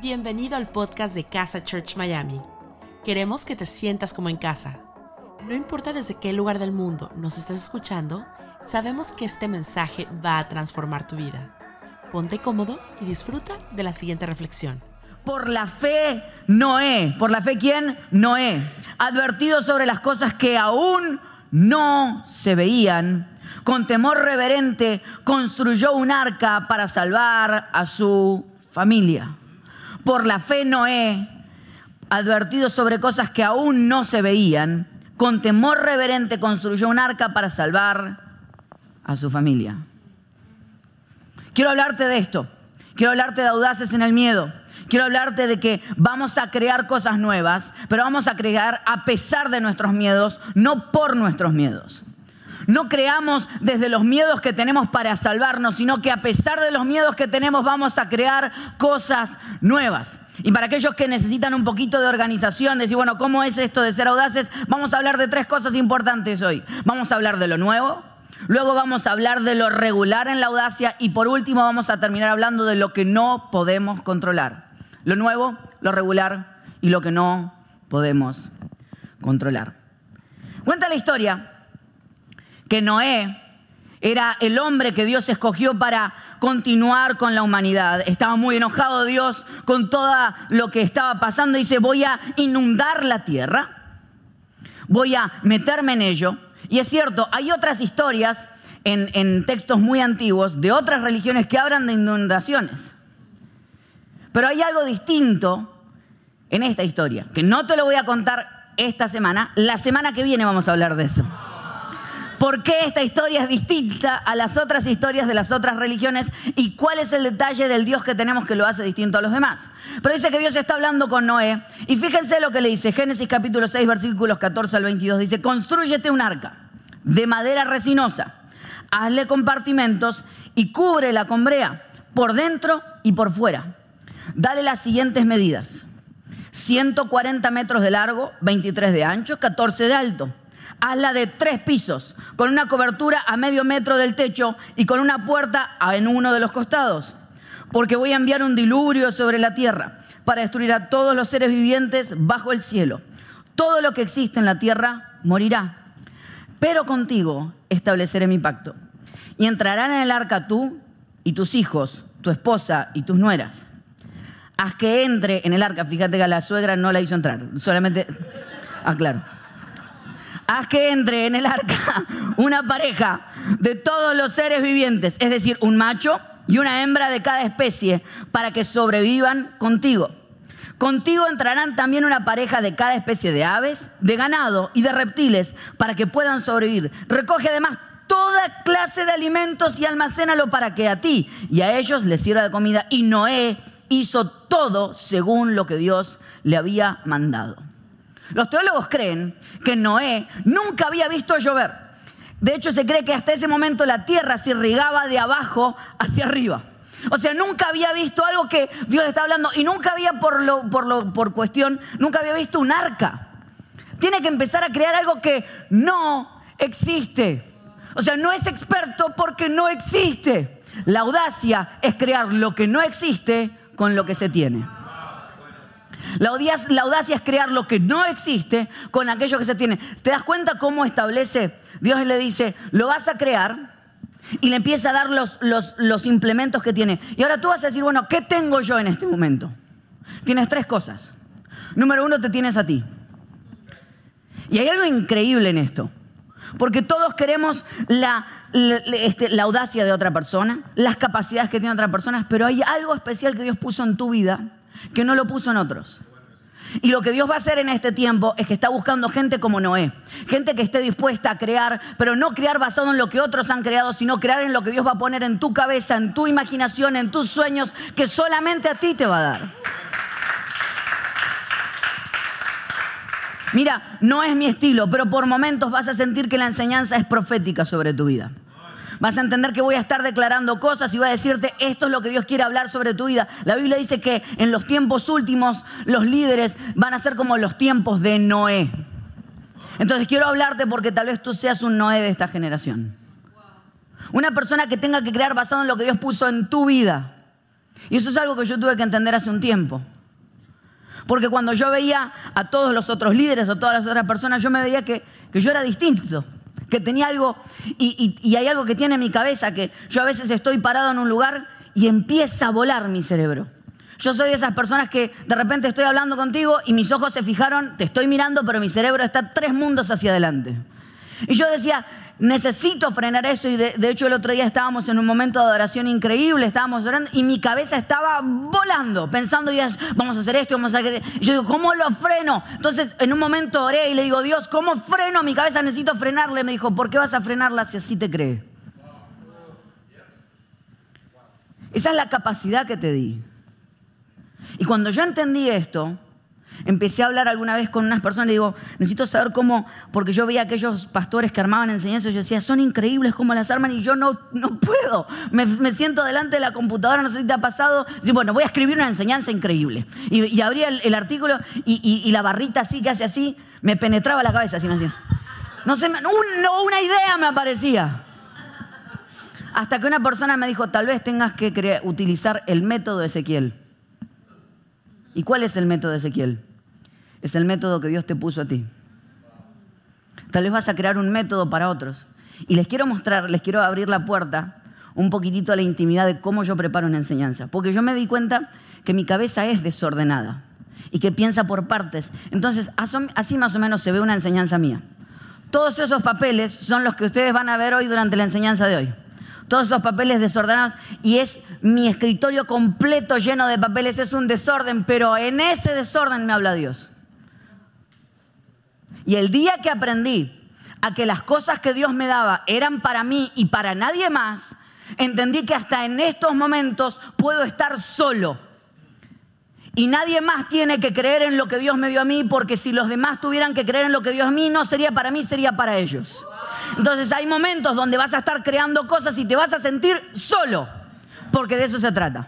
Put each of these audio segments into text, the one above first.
Bienvenido al podcast de Casa Church Miami. Queremos que te sientas como en casa. No importa desde qué lugar del mundo nos estés escuchando, sabemos que este mensaje va a transformar tu vida. Ponte cómodo y disfruta de la siguiente reflexión. Por la fe, Noé. ¿Por la fe quién? Noé. Advertido sobre las cosas que aún no se veían, con temor reverente construyó un arca para salvar a su familia. Por la fe, Noé, advertido sobre cosas que aún no se veían, con temor reverente construyó un arca para salvar a su familia. Quiero hablarte de esto. Quiero hablarte de audaces en el miedo. Quiero hablarte de que vamos a crear cosas nuevas, pero vamos a crear a pesar de nuestros miedos, no por nuestros miedos. No creamos desde los miedos que tenemos para salvarnos, sino que a pesar de los miedos que tenemos vamos a crear cosas nuevas. Y para aquellos que necesitan un poquito de organización, decir, bueno, ¿cómo es esto de ser audaces? Vamos a hablar de tres cosas importantes hoy. Vamos a hablar de lo nuevo, luego vamos a hablar de lo regular en la audacia y por último vamos a terminar hablando de lo que no podemos controlar. Lo nuevo, lo regular y lo que no podemos controlar. Cuenta la historia que Noé era el hombre que Dios escogió para continuar con la humanidad. Estaba muy enojado Dios con todo lo que estaba pasando. Dice, voy a inundar la tierra, voy a meterme en ello. Y es cierto, hay otras historias en, en textos muy antiguos de otras religiones que hablan de inundaciones. Pero hay algo distinto en esta historia, que no te lo voy a contar esta semana. La semana que viene vamos a hablar de eso por qué esta historia es distinta a las otras historias de las otras religiones y cuál es el detalle del Dios que tenemos que lo hace distinto a los demás. Pero dice que Dios está hablando con Noé y fíjense lo que le dice, Génesis capítulo 6 versículos 14 al 22, dice, construyete un arca de madera resinosa, hazle compartimentos y cúbrela con brea por dentro y por fuera. Dale las siguientes medidas. 140 metros de largo, 23 de ancho, 14 de alto hazla de tres pisos, con una cobertura a medio metro del techo y con una puerta en uno de los costados. Porque voy a enviar un diluvio sobre la tierra para destruir a todos los seres vivientes bajo el cielo. Todo lo que existe en la tierra morirá. Pero contigo estableceré mi pacto. Y entrarán en el arca tú y tus hijos, tu esposa y tus nueras. Haz que entre en el arca. Fíjate que a la suegra no la hizo entrar. Solamente aclaro haz que entre en el arca una pareja de todos los seres vivientes, es decir, un macho y una hembra de cada especie, para que sobrevivan contigo. Contigo entrarán también una pareja de cada especie de aves, de ganado y de reptiles, para que puedan sobrevivir. Recoge además toda clase de alimentos y almacénalo para que a ti y a ellos les sirva de comida. Y Noé hizo todo según lo que Dios le había mandado. Los teólogos creen que Noé nunca había visto llover. De hecho, se cree que hasta ese momento la tierra se irrigaba de abajo hacia arriba. O sea, nunca había visto algo que Dios le está hablando y nunca había, por, lo, por, lo, por cuestión, nunca había visto un arca. Tiene que empezar a crear algo que no existe. O sea, no es experto porque no existe. La audacia es crear lo que no existe con lo que se tiene. La audacia, es crear lo que no existe con aquello que se tiene. ¿Te das cuenta cómo establece? Dios le dice, lo vas a crear y le empieza a dar los, implementos que tiene. Y ahora tú vas a decir, bueno, ¿qué tengo yo en este momento? Tienes tres cosas. Número uno, te tienes a ti. Y hay algo increíble en esto. Porque todos queremos la, este, la, audacia de otra persona, las capacidades que tiene otra persona, pero hay algo especial que Dios puso en tu vida que no lo puso en otros. Y lo que Dios va a hacer en este tiempo es que está buscando gente como Noé, gente que esté dispuesta a crear, pero no crear basado en lo que otros han creado, sino crear en lo que Dios va a poner en tu cabeza, en tu imaginación, en tus sueños, que solamente a ti te va a dar. Mira, no es mi estilo, pero por momentos vas a sentir que la enseñanza es profética sobre tu vida. Vas a entender que voy a estar declarando cosas y voy a decirte, esto es lo que Dios quiere hablar sobre tu vida. La Biblia dice que en los tiempos últimos los líderes van a ser como los tiempos de Noé. Entonces quiero hablarte porque tal vez tú seas un Noé de esta generación. Una persona que tenga que crear basado en lo que Dios puso en tu vida. Y eso es algo que yo tuve que entender hace un tiempo. Porque cuando yo veía a todos los otros líderes o todas las otras personas, yo me veía que, yo era distinto, que tenía algo, y, hay algo que tiene en mi cabeza, que yo a veces estoy parado en un lugar y empieza a volar mi cerebro. Yo soy de esas personas que de repente estoy hablando contigo y mis ojos se fijaron, te estoy mirando, pero mi cerebro está tres mundos hacia adelante. Y yo decía, necesito frenar eso y de, hecho el otro día estábamos en un momento de adoración increíble, estábamos orando y mi cabeza estaba volando, pensando, vamos a hacer esto, vamos a hacer Y yo digo, ¿cómo lo freno? Entonces en un momento oré y le digo, Dios, ¿cómo freno mi cabeza? Necesito frenarle. Me dijo, ¿por qué vas a frenarla si así te cree? Esa es la capacidad que te di. Y cuando yo entendí esto, Empecé a hablar alguna vez con unas personas y digo, necesito saber cómo, porque yo veía a aquellos pastores que armaban enseñanzas y yo decía, son increíbles cómo las arman y yo no, no puedo. Me, siento delante de la computadora, no sé si te ha pasado. Y bueno, voy a escribir una enseñanza increíble. Y, abría el, artículo y, la barrita así, que hace así, me penetraba la cabeza así, me hacía. No sé, una idea me aparecía. Hasta que una persona me dijo, tal vez tengas que utilizar el método de Ezequiel. ¿Y cuál es el método de Ezequiel? Es el método que Dios te puso a ti. Tal vez vas a crear un método para otros. Y les quiero mostrar, les quiero abrir la puerta un poquitito a la intimidad de cómo yo preparo una enseñanza. Porque yo me di cuenta que mi cabeza es desordenada y que piensa por partes. Entonces, así más o menos se ve una enseñanza mía. Todos esos papeles son los que ustedes van a ver hoy durante la enseñanza de hoy. Todos esos papeles desordenados y es mi escritorio completo lleno de papeles, es un desorden, pero en ese desorden me habla Dios. Y el día que aprendí a que las cosas que Dios me daba eran para mí y para nadie más, entendí que hasta en estos momentos puedo estar solo. Y nadie más tiene que creer en lo que Dios me dio a mí, porque si los demás tuvieran que creer en lo que Dios a mí, no sería para mí, sería para ellos. Entonces hay momentos donde vas a estar creando cosas y te vas a sentir solo, porque de eso se trata.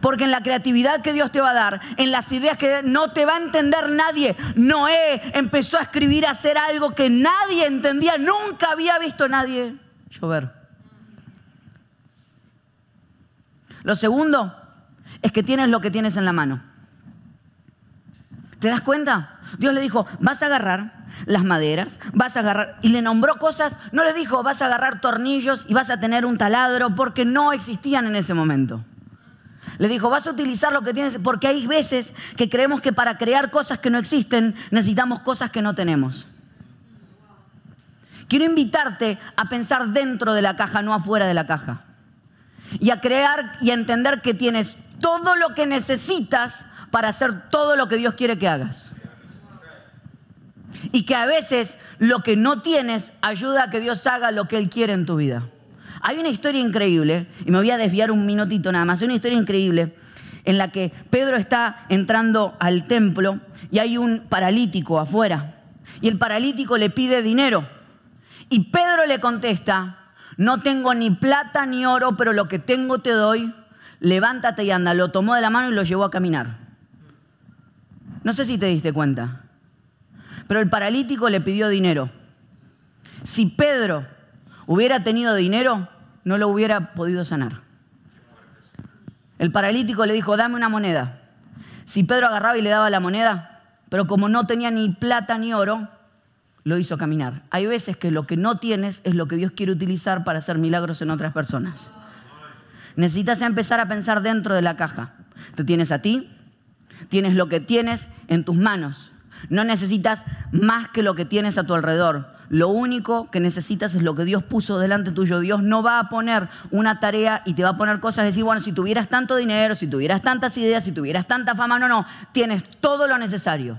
Porque en la creatividad que Dios te va a dar, en las ideas que no te va a entender nadie, Noé empezó a escribir, a hacer algo que nadie entendía, nunca había visto nadie llover. Lo segundo es que tienes lo que tienes en la mano. ¿Te das cuenta? Dios le dijo, vas a agarrar las maderas, vas a agarrar, y le nombró cosas, no le dijo, vas a agarrar tornillos y vas a tener un taladro, porque no existían en ese momento. Le dijo, vas a utilizar lo que tienes, porque hay veces que creemos que para crear cosas que no existen necesitamos cosas que no tenemos. Quiero invitarte a pensar dentro de la caja, no afuera de la caja. Y a crear y a entender que tienes todo lo que necesitas para hacer todo lo que Dios quiere que hagas. Y que a veces lo que no tienes ayuda a que Dios haga lo que Él quiere en tu vida. Hay una historia increíble, y me voy a desviar un minutito nada más, hay una historia increíble en la que Pedro está entrando al templo y hay un paralítico afuera. Y el paralítico le pide dinero. Y Pedro le contesta, no tengo ni plata ni oro, pero lo que tengo te doy, levántate y anda. Lo tomó de la mano y lo llevó a caminar. No sé si te diste cuenta, pero el paralítico le pidió dinero. Si Pedro hubiera tenido dinero, no lo hubiera podido sanar. El paralítico le dijo, dame una moneda. Si Pedro agarraba y le daba la moneda, pero como no tenía ni plata ni oro, lo hizo caminar. Hay veces que lo que no tienes es lo que Dios quiere utilizar para hacer milagros en otras personas. Necesitas empezar a pensar dentro de la caja. Te tienes a ti, tienes lo que tienes en tus manos. No necesitas más que lo que tienes a tu alrededor. Lo único que necesitas es lo que Dios puso delante tuyo. Dios no va a poner una tarea y te va a poner cosas, decir, bueno, si tuvieras tanto dinero, si tuvieras tantas ideas, si tuvieras tanta fama, no, no, tienes todo lo necesario.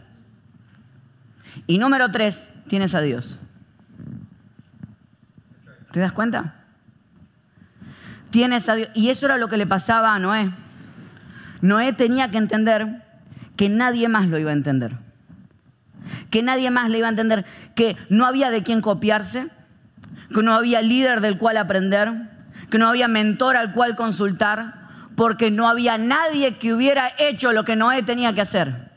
Y número tres, tienes a Dios. ¿Te das cuenta? Tienes a Dios. Y eso era lo que le pasaba a Noé. Noé tenía que entender que nadie más lo iba a entender que nadie más le iba a entender, que no había de quién copiarse, que no había líder del cual aprender, que no había mentor al cual consultar, porque no había nadie que hubiera hecho lo que Noé tenía que hacer.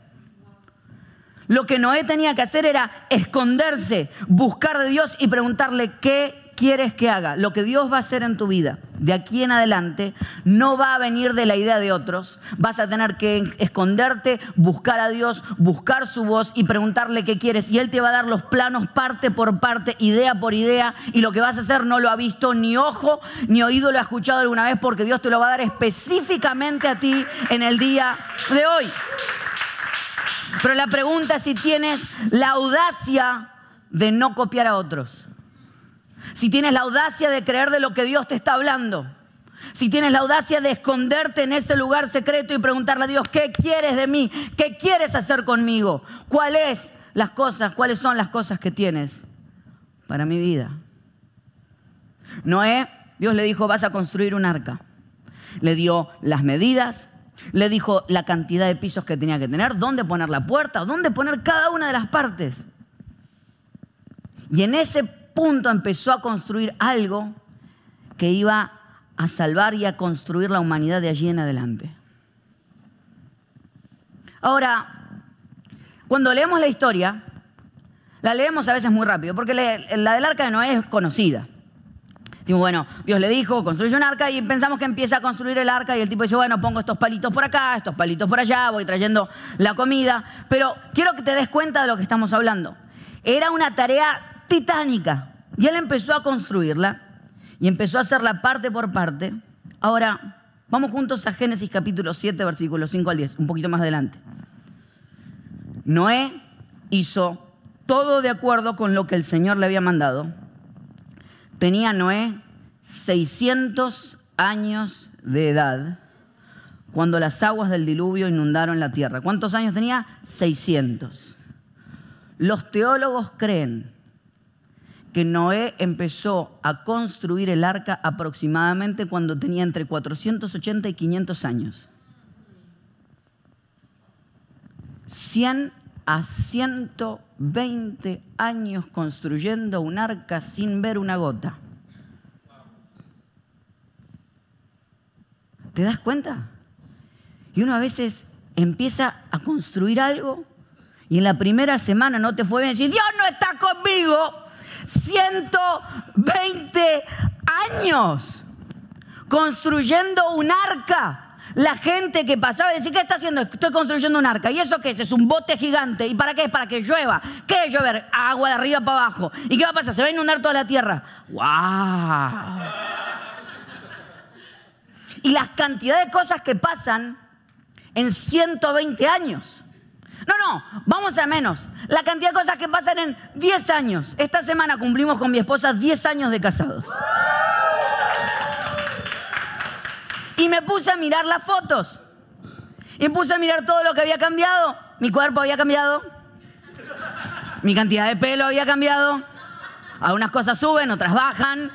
Lo que Noé tenía que hacer era esconderse, buscar de Dios y preguntarle, ¿qué quieres que haga, lo que Dios va a hacer en tu vida de aquí en adelante, no va a venir de la idea de otros. Vas a tener que esconderte, buscar a Dios, buscar su voz y preguntarle qué quieres. Y Él te va a dar los planos parte por parte, idea por idea. Y lo que vas a hacer no lo ha visto ni ojo ni oído lo ha escuchado alguna vez porque Dios te lo va a dar específicamente a ti en el día de hoy. Pero la pregunta es si tienes la audacia de no copiar a otros. Si tienes la audacia de creer de lo que Dios te está hablando. Si tienes la audacia de esconderte en ese lugar secreto y preguntarle a Dios, ¿qué quieres de mí? ¿Qué quieres hacer conmigo? ¿Cuáles las cosas, cuáles son las cosas que tienes para mi vida? Noé, Dios le dijo, vas a construir un arca. Le dio las medidas, le dijo la cantidad de pisos que tenía que tener, dónde poner la puerta, dónde poner cada una de las partes. Y en ese punto empezó a construir algo que iba a salvar y a construir la humanidad de allí en adelante. Ahora, cuando leemos la historia, la leemos a veces muy rápido, porque la del arca de Noé es conocida. Decimos, bueno, Dios le dijo, construye un arca y pensamos que empieza a construir el arca y el tipo dice, bueno, pongo estos palitos por acá, estos palitos por allá, voy trayendo la comida. Pero quiero que te des cuenta de lo que estamos hablando. Era una tarea titánica y él empezó a construirla y empezó a hacerla parte por parte. Ahora, vamos juntos a Génesis capítulo 7, versículos 5 al 10, un poquito más adelante. Noé hizo todo de acuerdo con lo que el Señor le había mandado Tenía Noé 600 años de edad cuando las aguas del diluvio inundaron la tierra. ¿Cuántos años tenía? 600. Los teólogos creen que Noé empezó a construir el arca aproximadamente cuando tenía entre 480 y 500 años. 100 a 120 años construyendo un arca sin ver una gota. ¿Te das cuenta? Y uno a veces empieza a construir algo y en la primera semana no te fue bien decir, Dios no está conmigo. 120 años construyendo un arca la gente que pasaba decía, ¿qué está haciendo? Estoy construyendo un arca. ¿Y eso qué es? Es un bote gigante. ¿Y para qué? Es para que llueva. ¿Qué es llover? Agua de arriba para abajo. ¿Y qué va a pasar? Se va a inundar toda la tierra. ¡Wow! Y las cantidades de cosas que pasan en 120 años. No, no, vamos a menos. La cantidad de cosas que pasan en 10 años. Esta semana cumplimos con mi esposa 10 años de casados. Y me puse a mirar las fotos. Y me puse a mirar todo lo que había cambiado. Mi cuerpo había cambiado. Mi cantidad de pelo había cambiado. Algunas cosas suben, otras bajan.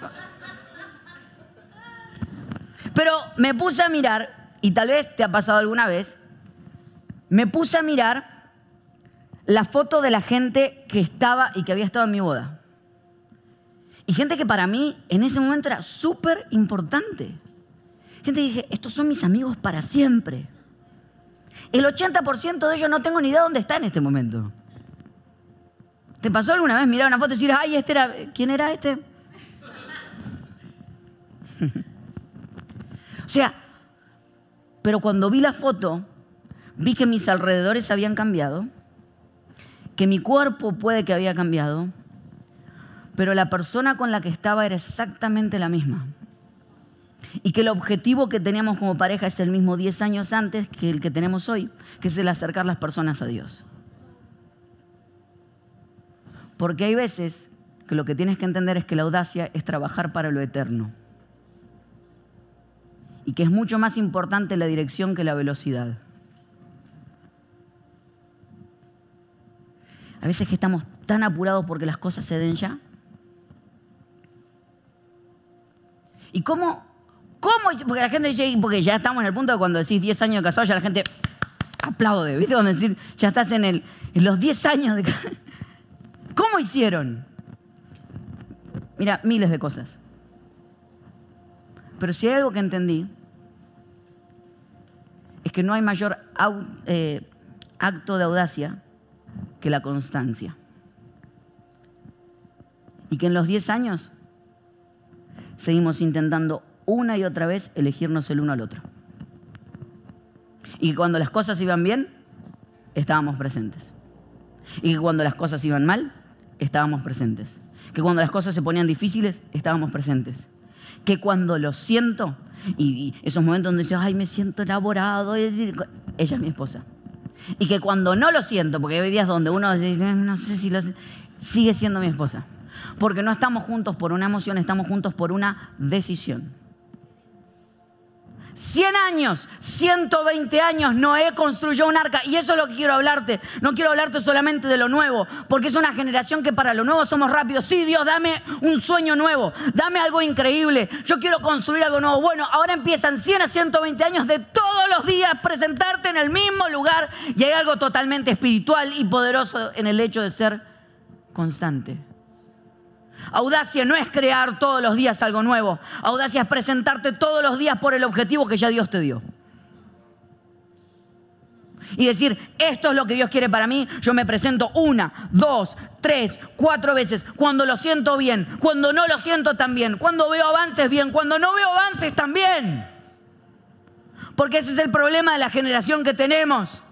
Pero me puse a mirar, y tal vez te ha pasado alguna vez, me puse a mirar la foto de la gente que estaba y que había estado en mi boda. Y gente que para mí en ese momento era súper importante. Gente dije, estos son mis amigos para siempre. El 80% de ellos no tengo ni idea dónde está en este momento. ¿Te pasó alguna vez mirar una foto y decir, ay, este era, ¿quién era este? o sea, pero cuando vi la foto, vi que mis alrededores habían cambiado, que mi cuerpo puede que había cambiado, pero la persona con la que estaba era exactamente la misma y que el objetivo que teníamos como pareja es el mismo 10 años antes que el que tenemos hoy, que es el acercar las personas a Dios. Porque hay veces que lo que tienes que entender es que la audacia es trabajar para lo eterno. Y que es mucho más importante la dirección que la velocidad. A veces que estamos tan apurados porque las cosas se den ya. ¿Y cómo ¿Cómo? Porque la gente dice, porque ya estamos en el punto de cuando decís 10 años de casado, ya la gente aplaude, ¿viste? Cuando decís, ya estás en, el, en los 10 años de. ¿Cómo hicieron? Mira, miles de cosas. Pero si hay algo que entendí, es que no hay mayor eh, acto de audacia que la constancia. Y que en los 10 años seguimos intentando una y otra vez elegirnos el uno al otro. Y cuando las cosas iban bien, estábamos presentes. Y que cuando las cosas iban mal, estábamos presentes. Que cuando las cosas se ponían difíciles, estábamos presentes. Que cuando lo siento, y, esos momentos donde dices, ay, me siento elaborado, ella es mi esposa. Y que cuando no lo siento, porque hay días donde uno dice, no sé si lo sigue siendo mi esposa. Porque no estamos juntos por una emoción, estamos juntos por una decisión. 100 años, 120 años, Noé construyó un arca. Y eso es lo que quiero hablarte. No quiero hablarte solamente de lo nuevo, porque es una generación que para lo nuevo somos rápidos. Sí, Dios, dame un sueño nuevo, dame algo increíble. Yo quiero construir algo nuevo. Bueno, ahora empiezan 100 a 120 años de todos los días presentarte en el mismo lugar y hay algo totalmente espiritual y poderoso en el hecho de ser constante. Audacia no es crear todos los días algo nuevo. Audacia es presentarte todos los días por el objetivo que ya Dios te dio. Y decir, esto es lo que Dios quiere para mí, yo me presento una, dos, tres, cuatro veces, cuando lo siento bien, cuando no lo siento tan bien, cuando veo avances bien, cuando no veo avances también. Porque ese es el problema de la generación que tenemos,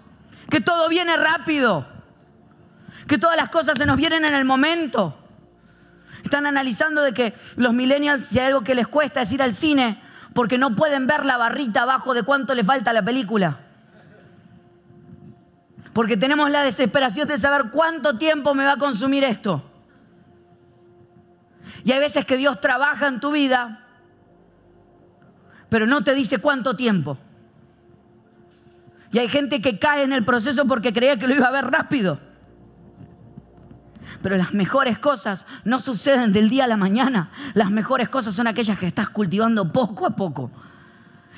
que todo viene rápido, que todas las cosas se nos vienen en el momento. Están analizando de que los millennials, si hay algo que les cuesta es ir al cine, porque no pueden ver la barrita abajo de cuánto le falta la película. Porque tenemos la desesperación de saber cuánto tiempo me va a consumir esto. Y hay veces que Dios trabaja en tu vida, pero no te dice cuánto tiempo. Y hay gente que cae en el proceso porque creía que lo iba a ver rápido. Pero las mejores cosas no suceden del día a la mañana. Las mejores cosas son aquellas que estás cultivando poco a poco.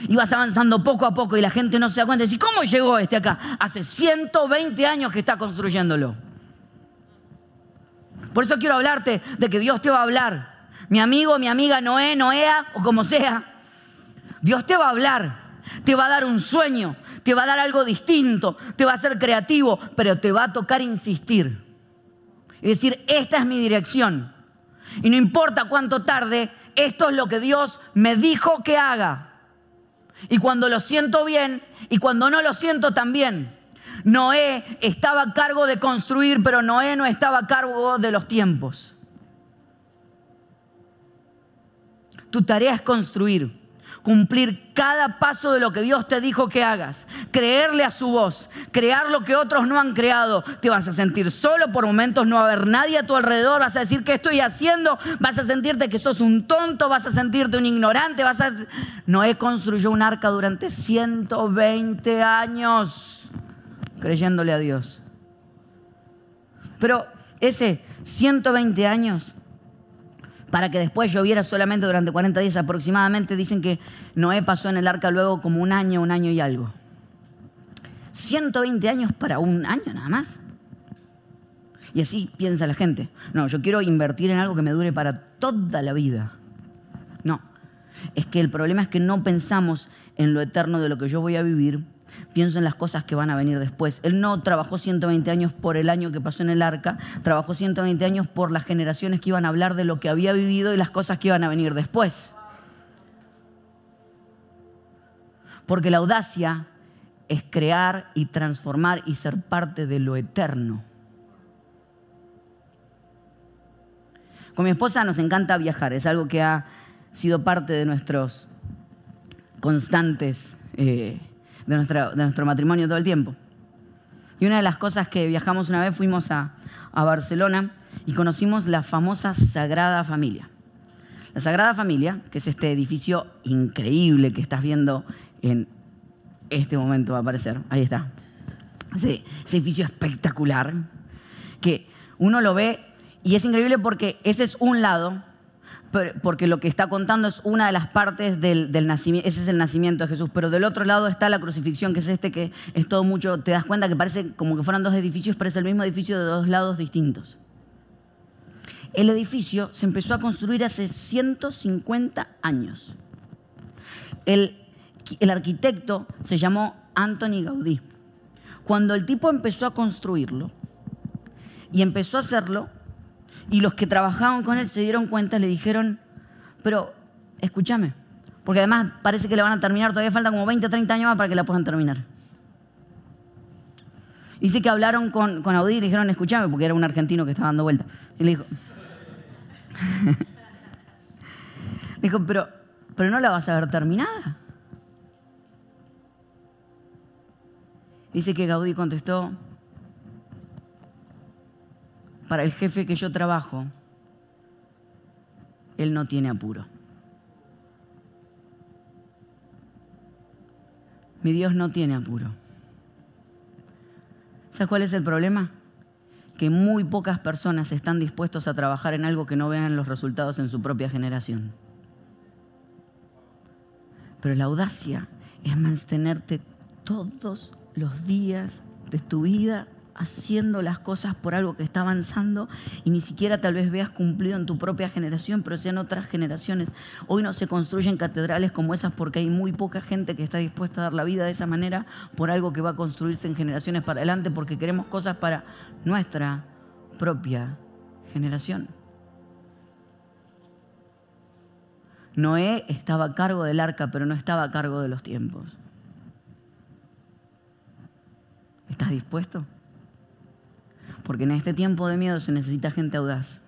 Y vas avanzando poco a poco y la gente no se da cuenta y ¿cómo llegó este acá? Hace 120 años que está construyéndolo. Por eso quiero hablarte de que Dios te va a hablar. Mi amigo, mi amiga Noé, Noea o como sea. Dios te va a hablar. Te va a dar un sueño. Te va a dar algo distinto. Te va a hacer creativo. Pero te va a tocar insistir y decir, esta es mi dirección. Y no importa cuánto tarde, esto es lo que Dios me dijo que haga. Y cuando lo siento bien y cuando no lo siento también. Noé estaba a cargo de construir, pero Noé no estaba a cargo de los tiempos. Tu tarea es construir cumplir cada paso de lo que Dios te dijo que hagas, creerle a su voz, crear lo que otros no han creado. Te vas a sentir solo por momentos, no va a haber nadie a tu alrededor, vas a decir qué estoy haciendo, vas a sentirte que sos un tonto, vas a sentirte un ignorante, vas a... Noé construyó un arca durante 120 años creyéndole a Dios. Pero ese 120 años para que después lloviera solamente durante 40 días aproximadamente. Dicen que Noé pasó en el arca luego como un año, un año y algo. 120 años para un año nada más. Y así piensa la gente. No, yo quiero invertir en algo que me dure para toda la vida. No, es que el problema es que no pensamos en lo eterno de lo que yo voy a vivir, Pienso en las cosas que van a venir después. Él no trabajó 120 años por el año que pasó en el arca, trabajó 120 años por las generaciones que iban a hablar de lo que había vivido y las cosas que iban a venir después. Porque la audacia es crear y transformar y ser parte de lo eterno. Con mi esposa nos encanta viajar, es algo que ha sido parte de nuestros constantes eh, de, nuestro matrimonio todo el tiempo. Y una de las cosas que viajamos una vez fuimos a, Barcelona y conocimos la famosa Sagrada Familia. La Sagrada Familia, que es este edificio increíble que estás viendo en este momento va a aparecer, ahí está. Ese, edificio espectacular, que uno lo ve y es increíble porque ese es un lado porque lo que está contando es una de las partes del, nacimiento, ese es el nacimiento de Jesús, pero del otro lado está la crucifixión, que es este que es todo mucho, te das cuenta que parece como que fueran dos edificios, pero es el mismo edificio de dos lados distintos. El edificio se empezó a construir hace 150 años. El, el arquitecto se llamó Anthony Gaudí. Cuando el tipo empezó a construirlo y empezó a hacerlo, y los que trabajaban con él se dieron cuenta, le dijeron, pero escúchame, porque además parece que le van a terminar, todavía faltan como 20, 30 años más para que la puedan terminar. Dice que hablaron con, con Audi y le dijeron, escúchame, porque era un argentino que estaba dando vuelta. Y le dijo, dijo, pero, pero no la vas a ver terminada. Dice que Gaudí contestó, para el jefe que yo trabajo, él no tiene apuro. Mi Dios no tiene apuro. ¿Sabes cuál es el problema? Que muy pocas personas están dispuestos a trabajar en algo que no vean los resultados en su propia generación. Pero la audacia es mantenerte todos los días de tu vida haciendo las cosas por algo que está avanzando y ni siquiera tal vez veas cumplido en tu propia generación, pero sean otras generaciones. Hoy no se construyen catedrales como esas porque hay muy poca gente que está dispuesta a dar la vida de esa manera por algo que va a construirse en generaciones para adelante porque queremos cosas para nuestra propia generación. Noé estaba a cargo del arca, pero no estaba a cargo de los tiempos. ¿Estás dispuesto? Porque en este tiempo de miedo se necesita gente audaz.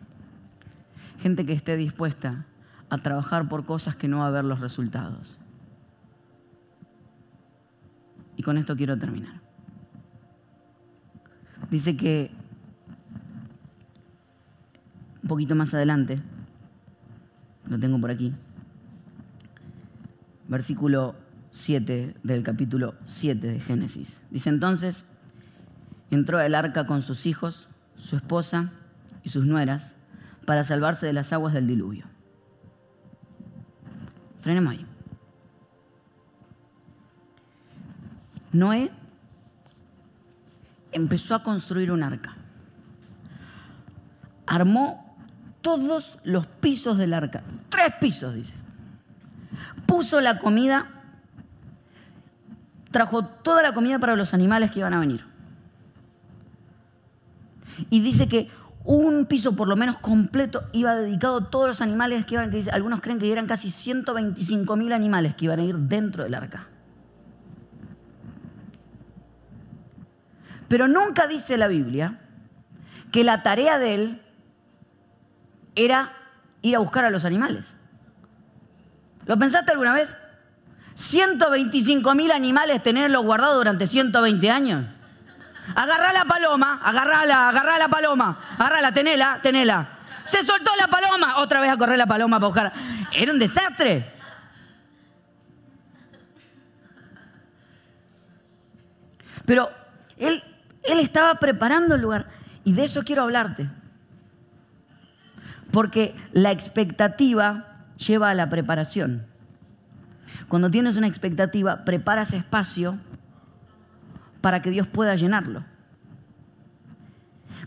Gente que esté dispuesta a trabajar por cosas que no va a ver los resultados. Y con esto quiero terminar. Dice que un poquito más adelante, lo tengo por aquí, versículo 7 del capítulo 7 de Génesis. Dice entonces, entró al arca con sus hijos, su esposa y sus nueras para salvarse de las aguas del diluvio. Frenemos ahí. Noé empezó a construir un arca. Armó todos los pisos del arca. Tres pisos, dice. Puso la comida, trajo toda la comida para los animales que iban a venir. Y dice que un piso por lo menos completo iba dedicado a todos los animales que iban, algunos creen que eran casi 125 mil animales que iban a ir dentro del arca. Pero nunca dice la Biblia que la tarea de él era ir a buscar a los animales. ¿Lo pensaste alguna vez? 125 mil animales tenerlos guardados durante 120 años. Agarrá la paloma, agarrala, agarrá la paloma, agarrala, tenela, tenela. Se soltó la paloma, otra vez a correr la paloma para buscar. Era un desastre. Pero él, él estaba preparando el lugar y de eso quiero hablarte. Porque la expectativa lleva a la preparación. Cuando tienes una expectativa, preparas espacio para que Dios pueda llenarlo.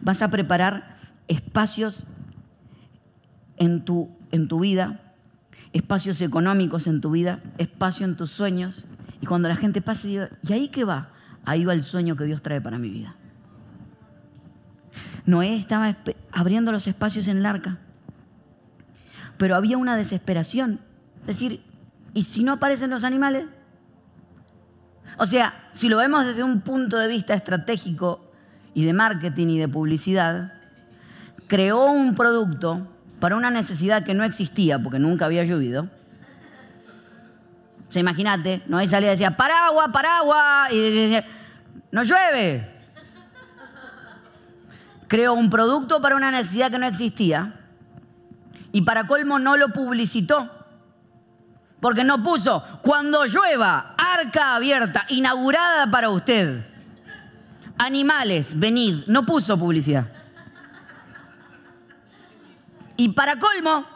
Vas a preparar espacios en tu, en tu vida, espacios económicos en tu vida, espacio en tus sueños. Y cuando la gente pase y diga, ¿y ahí qué va? Ahí va el sueño que Dios trae para mi vida. Noé estaba abriendo los espacios en el arca, pero había una desesperación. Es decir, ¿y si no aparecen los animales? O sea, si lo vemos desde un punto de vista estratégico y de marketing y de publicidad, creó un producto para una necesidad que no existía porque nunca había llovido. O sea, imagínate, no salía y decía, paraguas, paraguas, y decía, no llueve. Creó un producto para una necesidad que no existía y para colmo no lo publicitó porque no puso, cuando llueva, arca abierta, inaugurada para usted. Animales, venid. No puso publicidad. Y para colmo,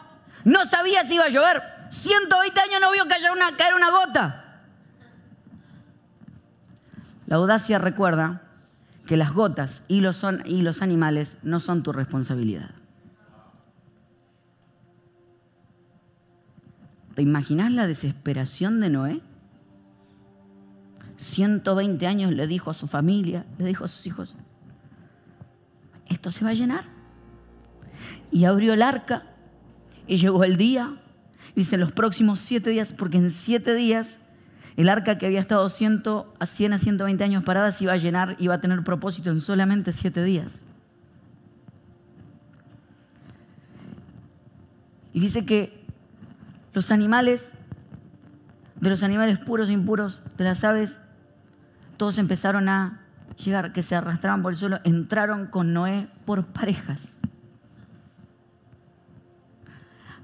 no sabía si iba a llover. 120 años no vio caer una, gota. La audacia recuerda que las gotas y los, y los animales no son tu responsabilidad. ¿Te imaginas la desesperación de Noé? 120 años le dijo a su familia, le dijo a sus hijos, esto se va a llenar. Y abrió el arca y llegó el día Dice los próximos siete días, porque en siete días el arca que había estado 100 a 100 a 120 años parada se iba a llenar, iba a tener propósito en solamente siete días. Y dice que los animales, de los animales puros e impuros, de las aves, todos empezaron a llegar, que se arrastraban por el suelo, entraron con Noé por parejas.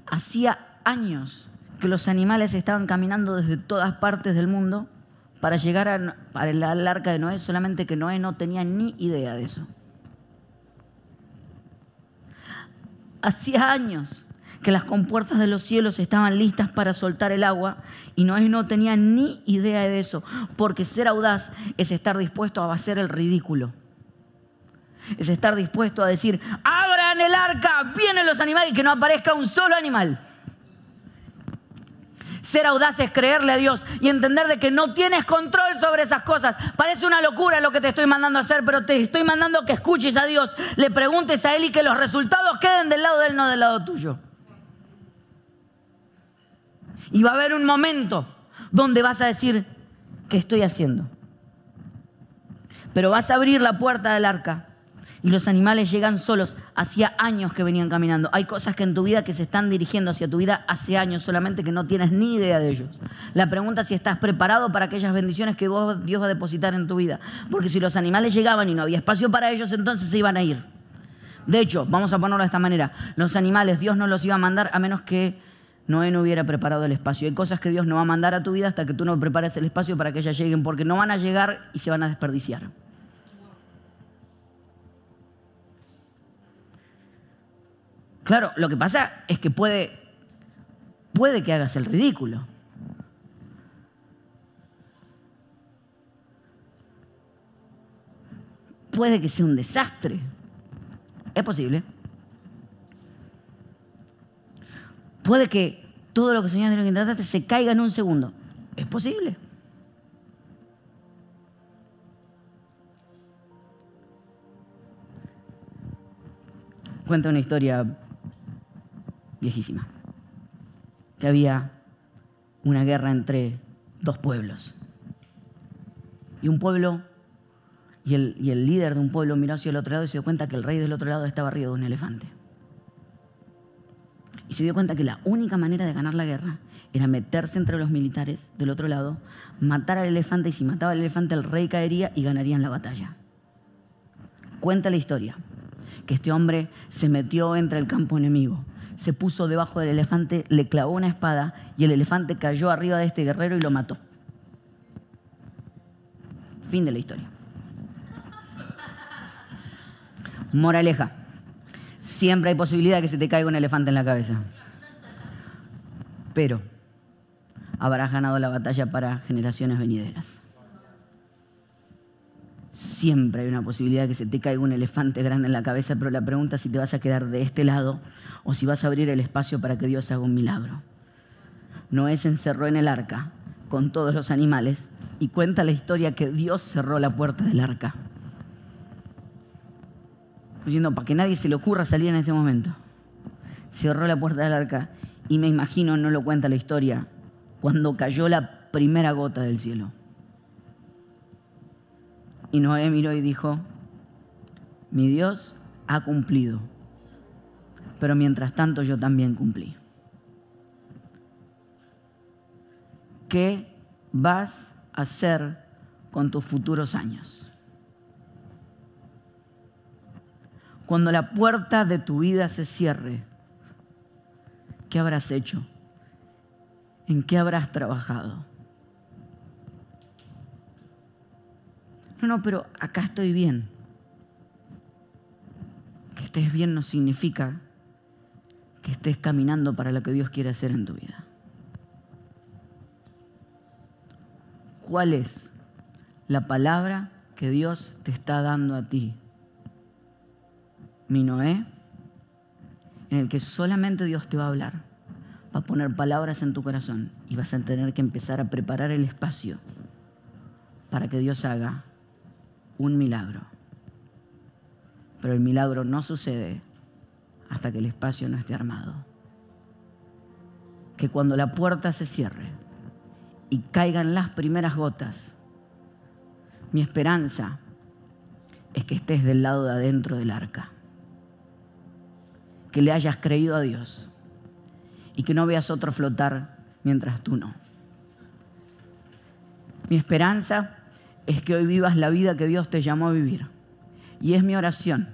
Hacía años que los animales estaban caminando desde todas partes del mundo para llegar al arca de Noé, solamente que Noé no tenía ni idea de eso. Hacía años que las compuertas de los cielos estaban listas para soltar el agua y Noé no tenía ni idea de eso, porque ser audaz es estar dispuesto a hacer el ridículo. Es estar dispuesto a decir, abran el arca, vienen los animales y que no aparezca un solo animal. Ser audaz es creerle a Dios y entender de que no tienes control sobre esas cosas. Parece una locura lo que te estoy mandando a hacer, pero te estoy mandando que escuches a Dios, le preguntes a Él y que los resultados queden del lado de Él, no del lado tuyo. Y va a haber un momento donde vas a decir, ¿qué estoy haciendo? Pero vas a abrir la puerta del arca y los animales llegan solos. Hacía años que venían caminando. Hay cosas que en tu vida que se están dirigiendo hacia tu vida hace años, solamente que no tienes ni idea de ellos. La pregunta es si estás preparado para aquellas bendiciones que Dios va a depositar en tu vida. Porque si los animales llegaban y no había espacio para ellos, entonces se iban a ir. De hecho, vamos a ponerlo de esta manera, los animales Dios no los iba a mandar a menos que Noé no hubiera preparado el espacio. Hay cosas que Dios no va a mandar a tu vida hasta que tú no prepares el espacio para que ellas lleguen, porque no van a llegar y se van a desperdiciar. Claro, lo que pasa es que puede, puede que hagas el ridículo. Puede que sea un desastre. Es posible. Puede que todo lo que soñaste y lo que se caiga en un segundo. Es posible. Cuenta una historia viejísima, que había una guerra entre dos pueblos. Y un pueblo, y el, y el, líder de un pueblo miró hacia el otro lado y se dio cuenta que el rey del otro lado estaba arriba de un elefante. Y se dio cuenta que la única manera de ganar la guerra era meterse entre los militares del otro lado, matar al elefante y si mataba al elefante el rey caería y ganarían la batalla. Cuenta la historia que este hombre se metió entre el campo enemigo, se puso debajo del elefante, le clavó una espada y el elefante cayó arriba de este guerrero y lo mató. Fin de la historia. Moraleja. Siempre hay posibilidad de que se te caiga un elefante en la cabeza. Pero habrás ganado la batalla para generaciones venideras. Siempre hay una posibilidad de que se te caiga un elefante grande en la cabeza, pero la pregunta es si te vas a quedar de este lado o si vas a abrir el espacio para que Dios haga un milagro. Noé se encerró en el arca con todos los animales y cuenta la historia que Dios cerró la puerta del arca. Diciendo, para que nadie se le ocurra salir en este momento. Cerró la puerta del arca y me imagino, no lo cuenta la historia, cuando cayó la primera gota del cielo. Y Noé miró y dijo, mi Dios ha cumplido, pero mientras tanto yo también cumplí. ¿Qué vas a hacer con tus futuros años? Cuando la puerta de tu vida se cierre, ¿qué habrás hecho? ¿En qué habrás trabajado? No, no, pero acá estoy bien. Que estés bien no significa que estés caminando para lo que Dios quiere hacer en tu vida. ¿Cuál es la palabra que Dios te está dando a ti? Mi Noé, en el que solamente Dios te va a hablar, va a poner palabras en tu corazón y vas a tener que empezar a preparar el espacio para que Dios haga un milagro. Pero el milagro no sucede hasta que el espacio no esté armado. que cuando la puerta se cierre y caigan las primeras gotas, mi esperanza es que estés del lado de adentro del arca, que le hayas creído a Dios y que no veas otro flotar mientras tú no. Mi esperanza es que hoy vivas la vida que Dios te llamó a vivir. Y es mi oración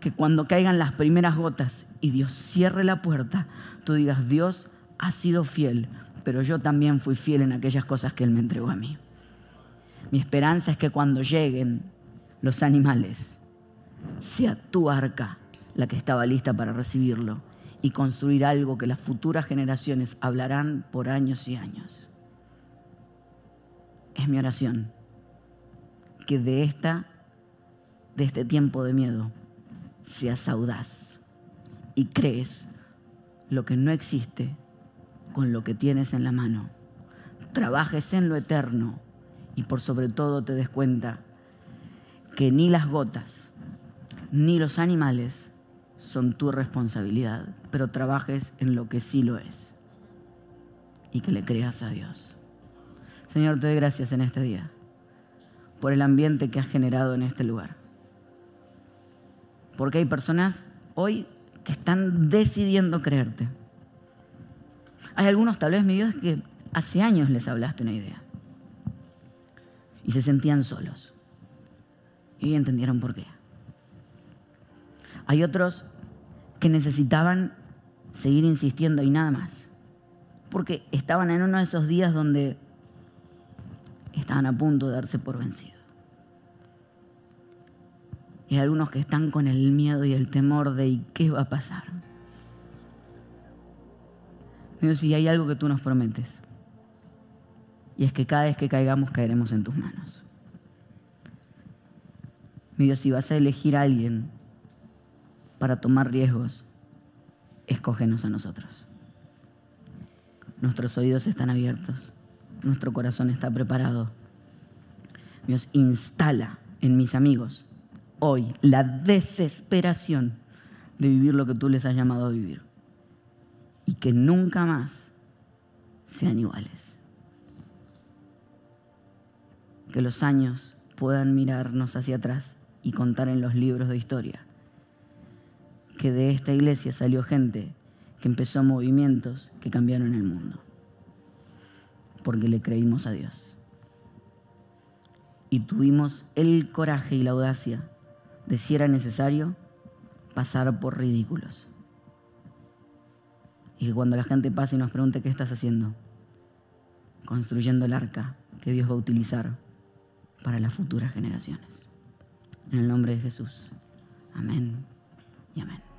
que cuando caigan las primeras gotas y Dios cierre la puerta, tú digas, Dios ha sido fiel, pero yo también fui fiel en aquellas cosas que Él me entregó a mí. Mi esperanza es que cuando lleguen los animales, sea tu arca la que estaba lista para recibirlo y construir algo que las futuras generaciones hablarán por años y años. Es mi oración que de esta de este tiempo de miedo seas audaz y crees lo que no existe con lo que tienes en la mano. Trabajes en lo eterno y por sobre todo te des cuenta que ni las gotas ni los animales son tu responsabilidad, pero trabajes en lo que sí lo es y que le creas a Dios. Señor, te doy gracias en este día por el ambiente que has generado en este lugar. Porque hay personas hoy que están decidiendo creerte. Hay algunos, tal vez, mi Dios, que hace años les hablaste una idea. Y se sentían solos. Y entendieron por qué. Hay otros que necesitaban seguir insistiendo y nada más. Porque estaban en uno de esos días donde estaban a punto de darse por vencidos. Y hay algunos que están con el miedo y el temor de ¿y qué va a pasar? Dios, si hay algo que tú nos prometes, y es que cada vez que caigamos caeremos en tus manos. Mi Dios, si vas a elegir a alguien para tomar riesgos, escógenos a nosotros. Nuestros oídos están abiertos, nuestro corazón está preparado. Dios, instala en mis amigos hoy la desesperación de vivir lo que tú les has llamado a vivir. Y que nunca más sean iguales. Que los años puedan mirarnos hacia atrás y contar en los libros de historia que de esta iglesia salió gente que empezó movimientos que cambiaron el mundo. Porque le creímos a Dios. Y tuvimos el coraje y la audacia de si era necesario pasar por ridículos. Y que cuando la gente pase y nos pregunte qué estás haciendo, construyendo el arca que Dios va a utilizar para las futuras generaciones. En el nombre de Jesús. Amén y amén.